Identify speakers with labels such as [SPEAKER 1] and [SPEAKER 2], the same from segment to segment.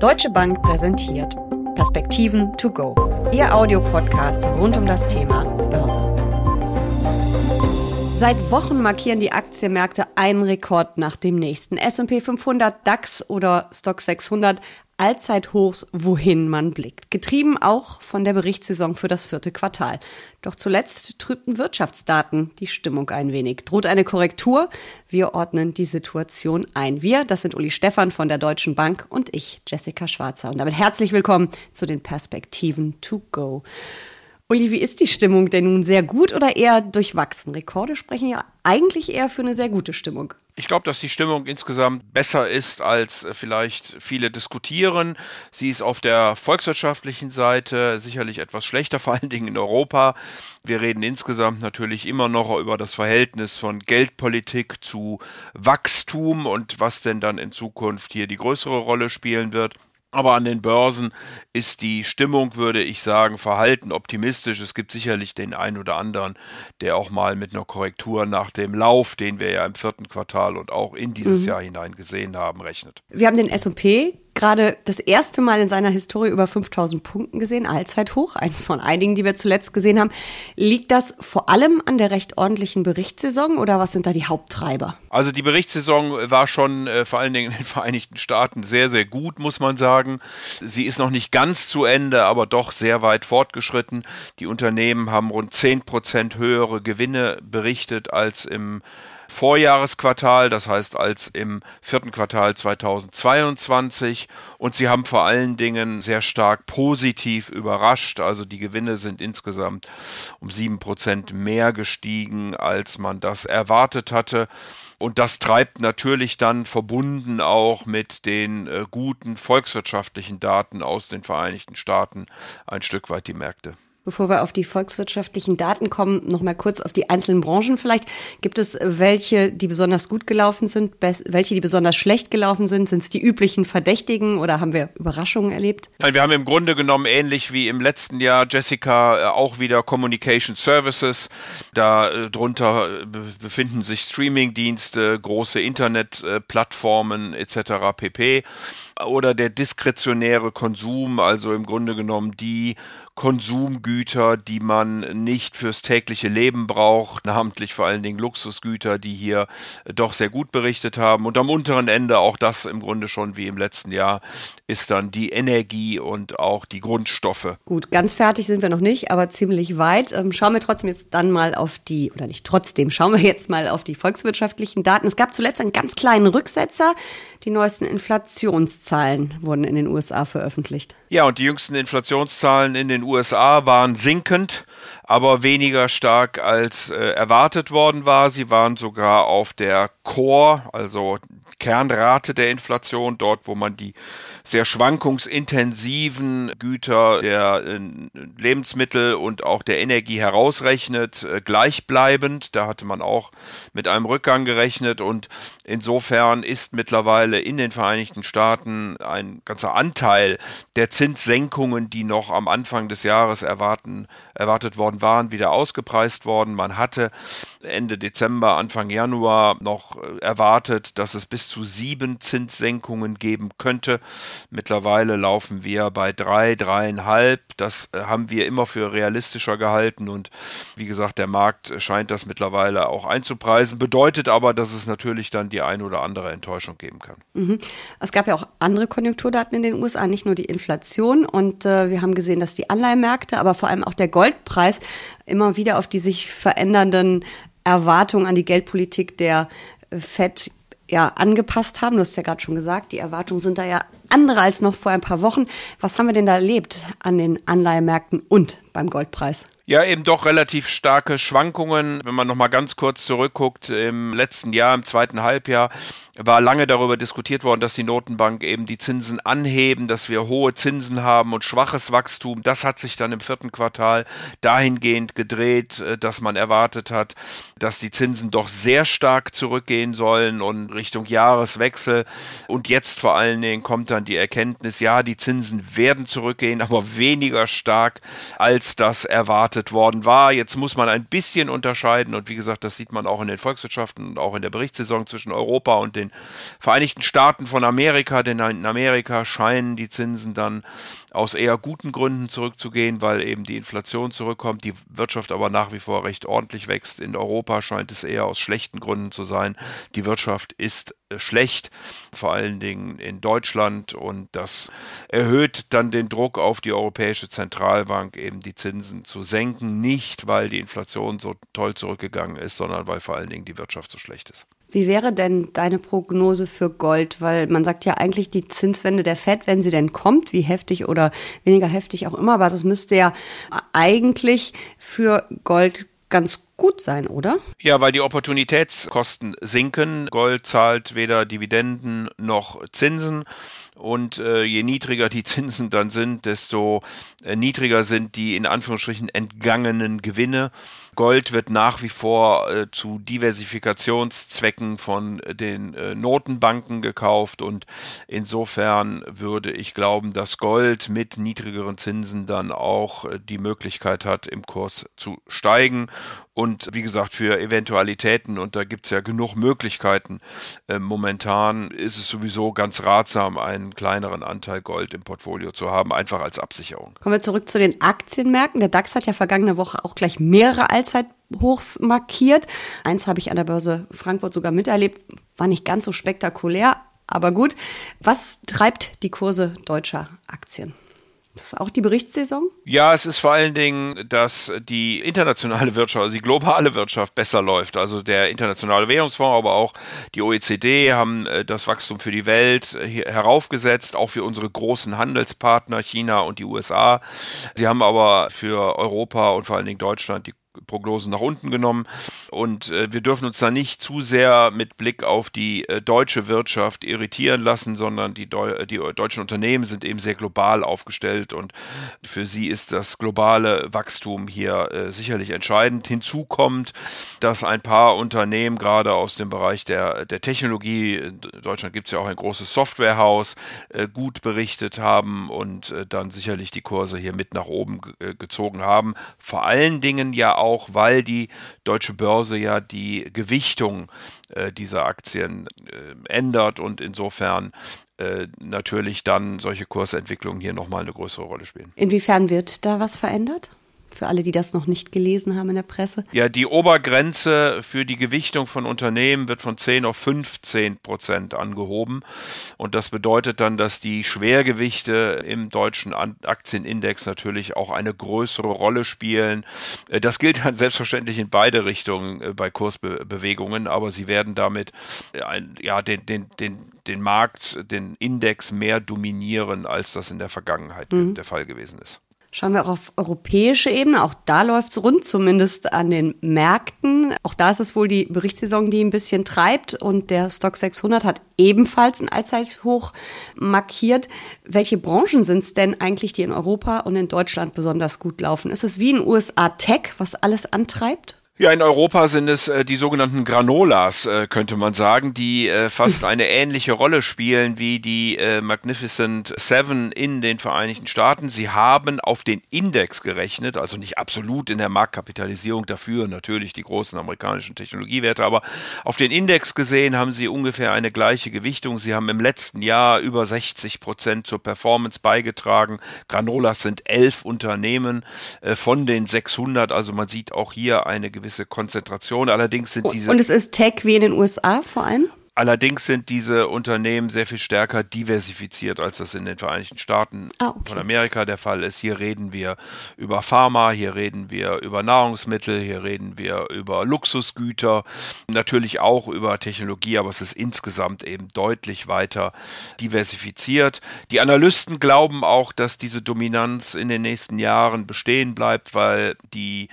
[SPEAKER 1] Deutsche Bank präsentiert Perspektiven to go. Ihr Audiopodcast rund um das Thema Börse. Seit Wochen markieren die Aktienmärkte einen Rekord nach dem nächsten. S&P 500, DAX oder Stock 600 Allzeithochs, wohin man blickt. Getrieben auch von der Berichtssaison für das vierte Quartal. Doch zuletzt trübten Wirtschaftsdaten die Stimmung ein wenig. Droht eine Korrektur? Wir ordnen die Situation ein. Wir, das sind Uli Stephan von der Deutschen Bank und ich, Jessica Schwarzer. Und damit herzlich willkommen zu den Perspektiven to go. Uli, wie ist die Stimmung denn nun sehr gut oder eher durchwachsen? Rekorde sprechen ja eigentlich eher für eine sehr gute Stimmung.
[SPEAKER 2] Ich glaube, dass die Stimmung insgesamt besser ist, als äh, vielleicht viele diskutieren. Sie ist auf der volkswirtschaftlichen Seite sicherlich etwas schlechter, vor allen Dingen in Europa. Wir reden insgesamt natürlich immer noch über das Verhältnis von Geldpolitik zu Wachstum und was denn dann in Zukunft hier die größere Rolle spielen wird. Aber an den Börsen ist die Stimmung, würde ich sagen, verhalten optimistisch. Es gibt sicherlich den einen oder anderen, der auch mal mit einer Korrektur nach dem Lauf, den wir ja im vierten Quartal und auch in dieses mhm. Jahr hinein gesehen haben, rechnet.
[SPEAKER 1] Wir haben den S&P gerade das erste Mal in seiner Historie über 5000 Punkten gesehen, Allzeithoch, eins von einigen, die wir zuletzt gesehen haben. Liegt das vor allem an der recht ordentlichen Berichtssaison oder was sind da die Haupttreiber?
[SPEAKER 2] Also die Berichtssaison war schon äh, vor allen Dingen in den Vereinigten Staaten sehr, sehr gut, muss man sagen. Sie ist noch nicht ganz zu Ende, aber doch sehr weit fortgeschritten. Die Unternehmen haben rund 10 Prozent höhere Gewinne berichtet als im Vorjahresquartal, das heißt als im vierten Quartal 2022. Und sie haben vor allen Dingen sehr stark positiv überrascht. Also die Gewinne sind insgesamt um sieben Prozent mehr gestiegen, als man das erwartet hatte. Und das treibt natürlich dann verbunden auch mit den äh, guten volkswirtschaftlichen Daten aus den Vereinigten Staaten ein Stück weit die Märkte.
[SPEAKER 1] Bevor wir auf die volkswirtschaftlichen Daten kommen, noch mal kurz auf die einzelnen Branchen vielleicht. Gibt es welche, die besonders gut gelaufen sind, welche, die besonders schlecht gelaufen sind? Sind es die üblichen Verdächtigen oder haben wir Überraschungen erlebt?
[SPEAKER 2] Nein, wir haben im Grunde genommen ähnlich wie im letzten Jahr, Jessica, äh, auch wieder Communication Services. Darunter äh, befinden sich Streamingdienste, große Internetplattformen etc. pp. Oder der diskretionäre Konsum, also im Grunde genommen die Konsumgüter, die man nicht fürs tägliche Leben braucht, namentlich vor allen Dingen Luxusgüter, die hier doch sehr gut berichtet haben. Und am unteren Ende, auch das im Grunde schon wie im letzten Jahr, ist dann die Energie und auch die Grundstoffe.
[SPEAKER 1] Gut, ganz fertig sind wir noch nicht, aber ziemlich weit. Ähm, schauen wir trotzdem jetzt dann mal auf die, oder nicht trotzdem, schauen wir jetzt mal auf die volkswirtschaftlichen Daten. Es gab zuletzt einen ganz kleinen Rücksetzer. Die neuesten Inflationszahlen wurden in den USA veröffentlicht.
[SPEAKER 2] Ja, und die jüngsten Inflationszahlen in den USA waren sinkend, aber weniger stark als äh, erwartet worden war. Sie waren sogar auf der Core, also Kernrate der Inflation, dort wo man die sehr schwankungsintensiven Güter der äh, Lebensmittel und auch der Energie herausrechnet, äh, gleichbleibend. Da hatte man auch mit einem Rückgang gerechnet und insofern ist mittlerweile in den Vereinigten Staaten ein ganzer Anteil der Zinssenkungen, die noch am Anfang des Jahres erwarten, erwartet worden waren, wieder ausgepreist worden. Man hatte Ende Dezember, Anfang Januar noch äh, erwartet, dass es bis zu sieben Zinssenkungen geben könnte. Mittlerweile laufen wir bei drei, dreieinhalb. Das äh, haben wir immer für realistischer gehalten und wie gesagt, der Markt scheint das mittlerweile auch einzupreisen. Bedeutet aber, dass es natürlich dann die ein oder andere Enttäuschung geben kann.
[SPEAKER 1] Mhm. Es gab ja auch andere Konjunkturdaten in den USA, nicht nur die Inflation. Und äh, wir haben gesehen, dass die Anleihmärkte, aber vor allem auch der Goldpreis immer wieder auf die sich verändernden Erwartungen an die Geldpolitik der FED ja angepasst haben. Du hast ja gerade schon gesagt, die Erwartungen sind da ja andere als noch vor ein paar Wochen. Was haben wir denn da erlebt an den Anleihemärkten und beim Goldpreis?
[SPEAKER 2] Ja, eben doch relativ starke Schwankungen. Wenn man nochmal ganz kurz zurückguckt, im letzten Jahr, im zweiten Halbjahr, war lange darüber diskutiert worden, dass die Notenbank eben die Zinsen anheben, dass wir hohe Zinsen haben und schwaches Wachstum. Das hat sich dann im vierten Quartal dahingehend gedreht, äh, dass man erwartet hat, dass die Zinsen doch sehr stark zurückgehen sollen und Richtung Jahreswechsel. Und jetzt vor allen Dingen kommt dann die Erkenntnis, ja, die Zinsen werden zurückgehen, aber weniger stark, als das erwartet erwartet worden war. Jetzt muss man ein bisschen unterscheiden und wie gesagt, das sieht man auch in den Volkswirtschaften und auch in der Berichtssaison zwischen Europa und den Vereinigten Staaten von Amerika, denn in Amerika scheinen die Zinsen dann aus eher guten Gründen zurückzugehen, weil eben die Inflation zurückkommt, die Wirtschaft aber nach wie vor recht ordentlich wächst. In Europa scheint es eher aus schlechten Gründen zu sein. Die Wirtschaft ist äh, schlecht, vor allen Dingen in Deutschland und das erhöht dann den Druck auf die Europäische Zentralbank, eben die Zinsen zu senken, nicht weil die Inflation so toll zurückgegangen ist, sondern weil vor allen Dingen die Wirtschaft so schlecht ist.
[SPEAKER 1] Wie wäre denn deine Prognose für Gold? Weil man sagt ja eigentlich die Zinswende der FED, wenn sie denn kommt, wie heftig oder weniger heftig auch immer, aber das müsste ja eigentlich für Gold ganz gut sein, oder?
[SPEAKER 2] Ja, weil die Opportunitätskosten sinken. Gold zahlt weder Dividenden noch Zinsen. Und äh, je niedriger die Zinsen dann sind, desto äh, niedriger sind die in Anführungsstrichen entgangenen Gewinne. Gold wird nach wie vor äh, zu Diversifikationszwecken von den äh, Notenbanken gekauft und insofern würde ich glauben, dass Gold mit niedrigeren Zinsen dann auch äh, die Möglichkeit hat, im Kurs zu steigen und wie gesagt, für Eventualitäten, und da gibt es ja genug Möglichkeiten, äh, momentan ist es sowieso ganz ratsam, einen kleineren Anteil Gold im Portfolio zu haben, einfach als Absicherung.
[SPEAKER 1] Kommen wir zurück zu den Aktienmärkten. Der DAX hat ja vergangene Woche auch gleich mehrere Allzeithochs markiert. Eins habe ich an der Börse Frankfurt sogar miterlebt, war nicht ganz so spektakulär, aber gut. Was treibt die Kurse deutscher Aktien? Das ist auch die Berichtssaison?
[SPEAKER 2] Ja, es ist vor allen Dingen, dass die internationale Wirtschaft, also die globale Wirtschaft besser läuft. Also der internationale Währungsfonds, aber auch die OECD haben äh, das Wachstum für die Welt heraufgesetzt, auch für unsere großen Handelspartner China und die USA. Sie haben aber für Europa und vor allen Dingen Deutschland die Prognosen nach unten genommen. Und äh, wir dürfen uns da nicht zu sehr mit Blick auf die äh, deutsche Wirtschaft irritieren lassen, sondern die, die deutschen Unternehmen sind eben sehr global aufgestellt und für sie ist das globale Wachstum hier äh, sicherlich entscheidend. Hinzu kommt, dass ein paar Unternehmen, gerade aus dem Bereich der, der Technologie, in Deutschland gibt es ja auch ein großes Softwarehaus, äh, gut berichtet haben und äh, dann sicherlich die Kurse hier mit nach oben gezogen haben. Vor allen Dingen ja auch, weil die deutsche Börse ja die Gewichtung äh, dieser Aktien äh, ändert und insofern äh, natürlich dann solche Kursentwicklungen hier nochmal eine größere Rolle spielen.
[SPEAKER 1] Inwiefern wird da was verändert? Für alle, die das noch nicht gelesen haben in der Presse?
[SPEAKER 2] Ja, die Obergrenze für die Gewichtung von Unternehmen wird von 10 auf 15 Prozent angehoben. Und das bedeutet dann, dass die Schwergewichte im deutschen Aktienindex natürlich auch eine größere Rolle spielen. Äh, das gilt dann selbstverständlich in beide Richtungen äh, bei Kursbewegungen, aber sie werden damit äh, ja, den, den, den, den Markt, den Index mehr dominieren, als das in der Vergangenheit mhm. der Fall gewesen ist.
[SPEAKER 1] Schauen wir auch auf europäische Ebene. Auch da läuft es rund, zumindest an den Märkten. Auch da ist es wohl die Berichtssaison, die ein bisschen treibt. Und der Stock 600 hat ebenfalls ein Allzeithoch markiert. Welche Branchen sind es denn eigentlich, die in Europa und in Deutschland besonders gut laufen? Ist es wie in den USA Tech, was alles antreibt?
[SPEAKER 2] Ja, in Europa sind es äh, die sogenannten Granolas, äh, könnte man sagen, die äh, fast eine ähnliche Rolle spielen wie die äh, Magnificent Seven in den Vereinigten Staaten. Sie haben auf den Index gerechnet, also nicht absolut in der Marktkapitalisierung dafür, natürlich die großen amerikanischen Technologiewerte, aber auf den Index gesehen haben sie ungefähr eine gleiche Gewichtung. Sie haben im letzten Jahr über 60 Prozent zur Performance beigetragen. Granolas sind elf Unternehmen äh, von den 600, also man sieht auch hier eine gewisse gewisse Konzentration. Allerdings sind diese.
[SPEAKER 1] Und es ist Tech wie in den USA vor allem?
[SPEAKER 2] Allerdings sind diese Unternehmen sehr viel stärker diversifiziert, als das in den Vereinigten Staaten ah, okay. von Amerika der Fall ist. Hier reden wir über Pharma, hier reden wir über Nahrungsmittel, hier reden wir über Luxusgüter, natürlich auch über Technologie, aber es ist insgesamt eben deutlich weiter diversifiziert. Die Analysten glauben auch, dass diese Dominanz in den nächsten Jahren bestehen bleibt, weil die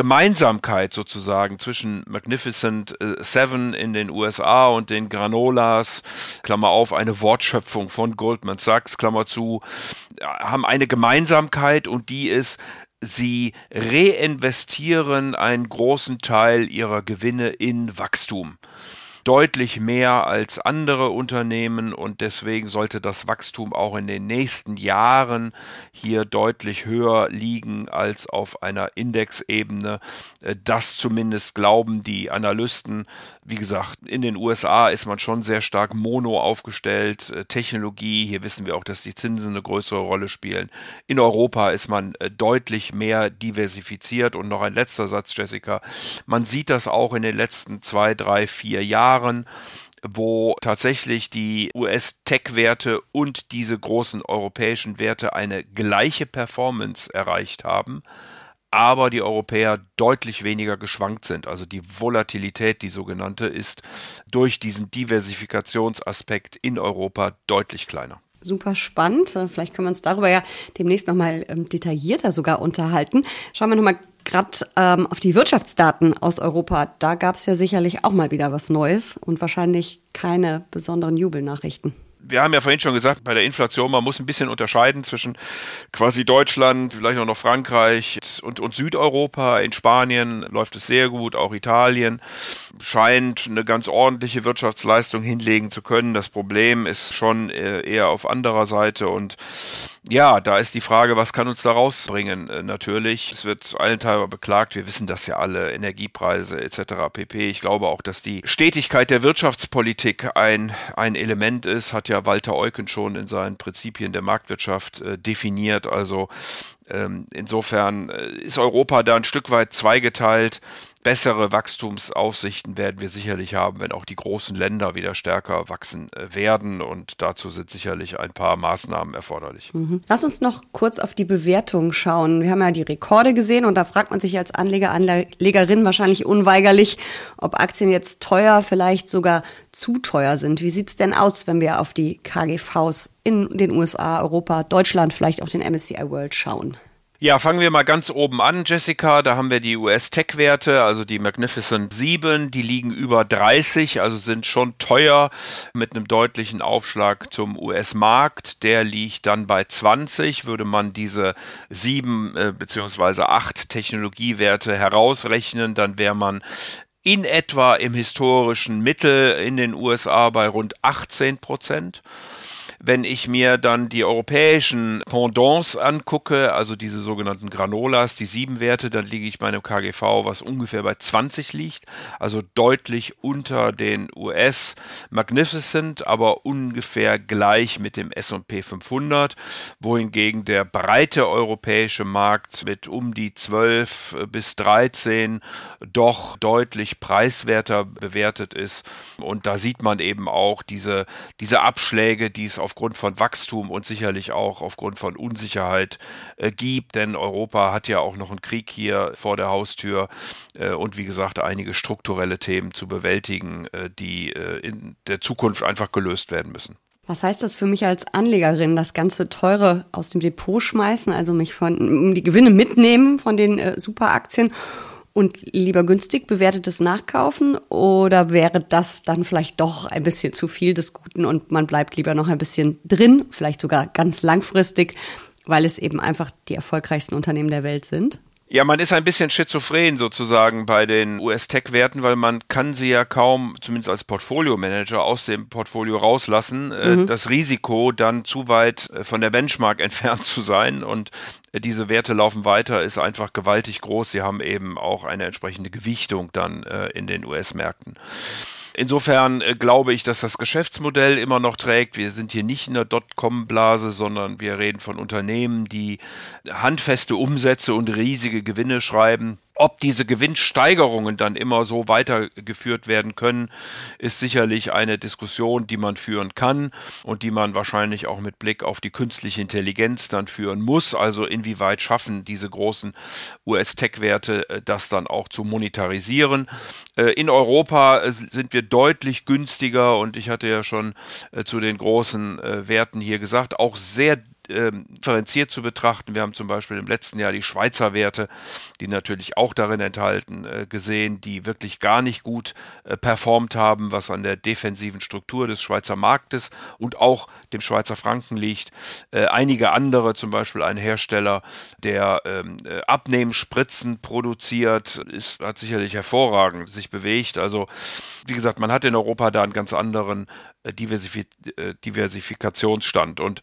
[SPEAKER 2] Gemeinsamkeit sozusagen zwischen Magnificent äh, Seven in den USA und den Granolas, Klammer auf, eine Wortschöpfung von Goldman Sachs, Klammer zu, haben eine Gemeinsamkeit und die ist, sie reinvestieren einen großen Teil ihrer Gewinne in Wachstum. Deutlich mehr als andere Unternehmen und deswegen sollte das Wachstum auch in den nächsten Jahren hier deutlich höher liegen als auf einer Indexebene. Äh, das zumindest glauben die Analysten. Wie gesagt, in den USA ist man schon sehr stark mono aufgestellt. Äh, Technologie, hier wissen wir auch, dass die Zinsen eine größere Rolle spielen. In Europa ist man äh, deutlich mehr diversifiziert. Und noch ein letzter Satz, Jessica. Man sieht das auch in den letzten zwei, drei, vier Jahren wo tatsächlich die US-Tech-Werte und diese großen europäischen Werte eine gleiche Performance erreicht haben aber die Europäer deutlich weniger geschwankt sind. Also die Volatilität, die sogenannte, ist durch diesen Diversifikationsaspekt in Europa deutlich kleiner.
[SPEAKER 1] Super spannend. Vielleicht können wir uns darüber ja demnächst nochmal ähm, detaillierter sogar unterhalten. Schauen wir nochmal gerade ähm, auf die Wirtschaftsdaten aus Europa. Da gab es ja sicherlich auch mal wieder was Neues und wahrscheinlich keine besonderen Jubelnachrichten
[SPEAKER 2] wir haben ja vorhin schon gesagt, bei der Inflation, man muss ein bisschen unterscheiden zwischen quasi Deutschland, vielleicht auch noch Frankreich und, und Südeuropa. In Spanien läuft es sehr gut, auch Italien scheint eine ganz ordentliche Wirtschaftsleistung hinlegen zu können. Das Problem ist schon äh, eher auf anderer Seite und ja, da ist die Frage, was kann uns da rausbringen? Äh, natürlich, es wird allenthalber beklagt, wir wissen das ja alle, Energiepreise etc. pp. Ich glaube auch, dass die Stetigkeit der Wirtschaftspolitik ein, ein Element ist, hat ja Walter Eucken schon in seinen Prinzipien der Marktwirtschaft äh, definiert. Also ähm, insofern äh, ist Europa da ein Stück weit zweigeteilt. Bessere Wachstumsaussichten werden wir sicherlich haben, wenn auch die großen Länder wieder stärker wachsen äh, werden. Und dazu sind sicherlich ein paar Maßnahmen erforderlich.
[SPEAKER 1] Mhm. Lass uns noch kurz auf die Bewertung schauen. Wir haben ja die Rekorde gesehen und da fragt man sich als Anleger, Anlegerin wahrscheinlich unweigerlich, ob Aktien jetzt teuer, vielleicht sogar zu teuer sind. Wie sieht's denn aus, wenn wir auf die KGVs in den USA, Europa, Deutschland, vielleicht auch den MSCI World schauen?
[SPEAKER 2] Ja, fangen wir mal ganz oben an, Jessica. Da haben wir die US-Tech-Werte, also die Magnificent 7, die liegen über 30, also sind schon teuer mit einem deutlichen Aufschlag zum US-Markt. Der liegt dann bei 20. Würde man diese 7 äh, bzw. 8 Technologiewerte herausrechnen, dann wäre man in etwa im historischen Mittel in den USA bei rund 18 Prozent. Wenn ich mir dann die europäischen Pendants angucke, also diese sogenannten Granolas, die sieben Werte, dann liege ich bei einem KGV, was ungefähr bei 20 liegt, also deutlich unter den US Magnificent, aber ungefähr gleich mit dem S&P 500, wohingegen der breite europäische Markt mit um die 12 bis 13 doch deutlich preiswerter bewertet ist. Und da sieht man eben auch diese, diese Abschläge, die es auf aufgrund von Wachstum und sicherlich auch aufgrund von Unsicherheit äh, gibt, denn Europa hat ja auch noch einen Krieg hier vor der Haustür äh, und wie gesagt einige strukturelle Themen zu bewältigen, äh, die äh, in der Zukunft einfach gelöst werden müssen.
[SPEAKER 1] Was heißt das für mich als Anlegerin, das ganze Teure aus dem Depot schmeißen, also mich von die Gewinne mitnehmen von den äh, Superaktien und lieber günstig bewertetes nachkaufen oder wäre das dann vielleicht doch ein bisschen zu viel des Guten und man bleibt lieber noch ein bisschen drin, vielleicht sogar ganz langfristig, weil es eben einfach die erfolgreichsten Unternehmen der Welt sind?
[SPEAKER 2] Ja, man ist ein bisschen schizophren sozusagen bei den US-Tech-Werten, weil man kann sie ja kaum, zumindest als Portfolio-Manager, aus dem Portfolio rauslassen. Äh, mhm. Das Risiko, dann zu weit äh, von der Benchmark entfernt zu sein und äh, diese Werte laufen weiter, ist einfach gewaltig groß. Sie haben eben auch eine entsprechende Gewichtung dann in den US-Märkten. Insofern äh, glaube ich, dass das Geschäftsmodell immer noch trägt. Wir sind hier nicht in der Dotcom-Blase, sondern wir reden von Unternehmen, die handfeste Umsätze und riesige Gewinne schreiben. Ob diese Gewinnsteigerungen dann immer so weitergeführt werden können, ist sicherlich eine Diskussion, die man führen kann und die man wahrscheinlich auch mit Blick auf die künstliche Intelligenz dann führen muss. Also inwieweit schaffen diese großen US-Tech-Werte äh, das dann auch zu monetarisieren. Äh, in Europa äh, sind wir deutlich günstiger und ich hatte ja schon zu den großen Werten hier gesagt, auch sehr ähm, differenziert zu betrachten. Wir haben zum Beispiel im letzten Jahr die Schweizer Werte, die natürlich auch darin enthalten, äh, gesehen, die wirklich gar nicht gut äh, performt haben, was an der defensiven Struktur des Schweizer Marktes und auch dem Schweizer Franken liegt. Äh, einige andere, zum Beispiel ein Hersteller, der ähm, äh, produziert, ist, hat sicherlich hervorragend sich bewegt. Also wie gesagt, man hat in Europa da einen ganz anderen Diversif äh, Diversifikationsstand. Und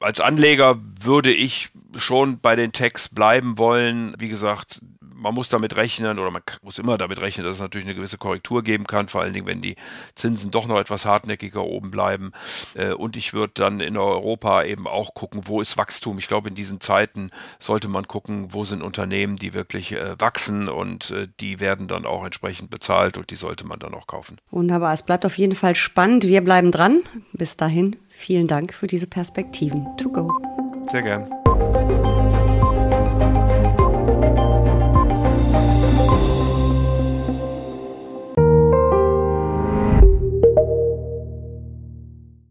[SPEAKER 2] als Anleger würde ich schon bei den Techs bleiben wollen. Wie gesagt, man muss damit rechnen oder man muss immer damit rechnen, dass es natürlich eine gewisse Korrektur geben kann, vor allen Dingen, wenn die Zinsen doch noch etwas hartnäckiger oben bleiben. Äh, und ich würde dann in Europa eben auch gucken, wo ist Wachstum. Ich glaube, in diesen Zeiten sollte man gucken, wo sind Unternehmen, die wirklich äh, wachsen und äh, die werden dann auch entsprechend bezahlt und die sollte man dann auch kaufen.
[SPEAKER 1] Wunderbar, es bleibt auf jeden Fall spannend. Wir bleiben dran. Bis dahin, vielen Dank für diese Perspektiven. To go.
[SPEAKER 2] Sehr gern.